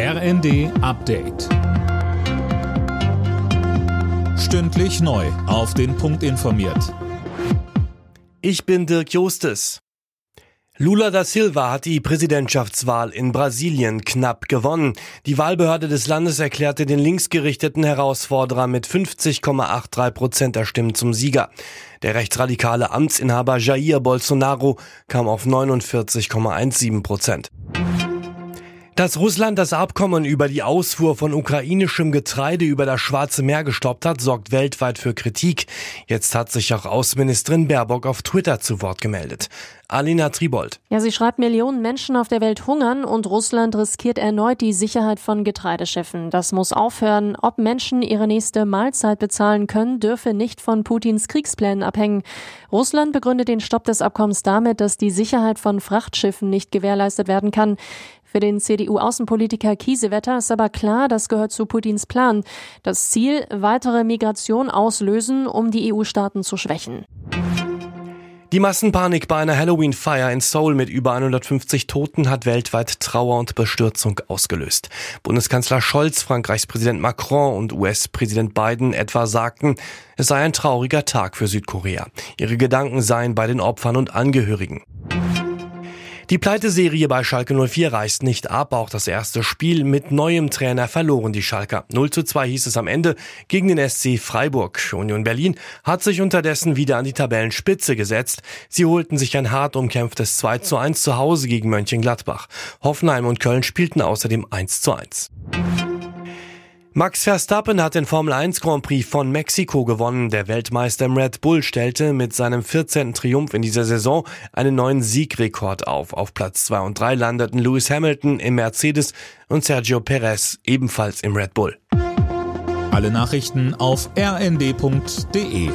RND Update. Stündlich neu. Auf den Punkt informiert. Ich bin Dirk Jostes. Lula da Silva hat die Präsidentschaftswahl in Brasilien knapp gewonnen. Die Wahlbehörde des Landes erklärte den linksgerichteten Herausforderer mit 50,83 Prozent der Stimmen zum Sieger. Der rechtsradikale Amtsinhaber Jair Bolsonaro kam auf 49,17 Prozent. Dass Russland das Abkommen über die Ausfuhr von ukrainischem Getreide über das Schwarze Meer gestoppt hat, sorgt weltweit für Kritik. Jetzt hat sich auch Außenministerin Baerbock auf Twitter zu Wort gemeldet. Alina Tribold. Ja, sie schreibt, Millionen Menschen auf der Welt hungern und Russland riskiert erneut die Sicherheit von Getreideschiffen. Das muss aufhören. Ob Menschen ihre nächste Mahlzeit bezahlen können, dürfe nicht von Putins Kriegsplänen abhängen. Russland begründet den Stopp des Abkommens damit, dass die Sicherheit von Frachtschiffen nicht gewährleistet werden kann. Für den CDU-Außenpolitiker Kiesewetter ist aber klar, das gehört zu Putins Plan. Das Ziel, weitere Migration auslösen, um die EU-Staaten zu schwächen. Die Massenpanik bei einer Halloween-Feier in Seoul mit über 150 Toten hat weltweit Trauer und Bestürzung ausgelöst. Bundeskanzler Scholz, Frankreichs Präsident Macron und US-Präsident Biden etwa sagten, es sei ein trauriger Tag für Südkorea. Ihre Gedanken seien bei den Opfern und Angehörigen. Die Pleiteserie bei Schalke 04 reißt nicht ab. Auch das erste Spiel mit neuem Trainer verloren die Schalker. 0 zu 2 hieß es am Ende gegen den SC Freiburg. Union Berlin hat sich unterdessen wieder an die Tabellenspitze gesetzt. Sie holten sich ein hart umkämpftes 2 zu 1 zu Hause gegen Mönchengladbach. Hoffenheim und Köln spielten außerdem 1 zu 1. Max Verstappen hat den Formel 1 Grand Prix von Mexiko gewonnen. Der Weltmeister im Red Bull stellte mit seinem 14. Triumph in dieser Saison einen neuen Siegrekord auf. Auf Platz 2 und 3 landeten Lewis Hamilton im Mercedes und Sergio Perez ebenfalls im Red Bull. Alle Nachrichten auf rnd.de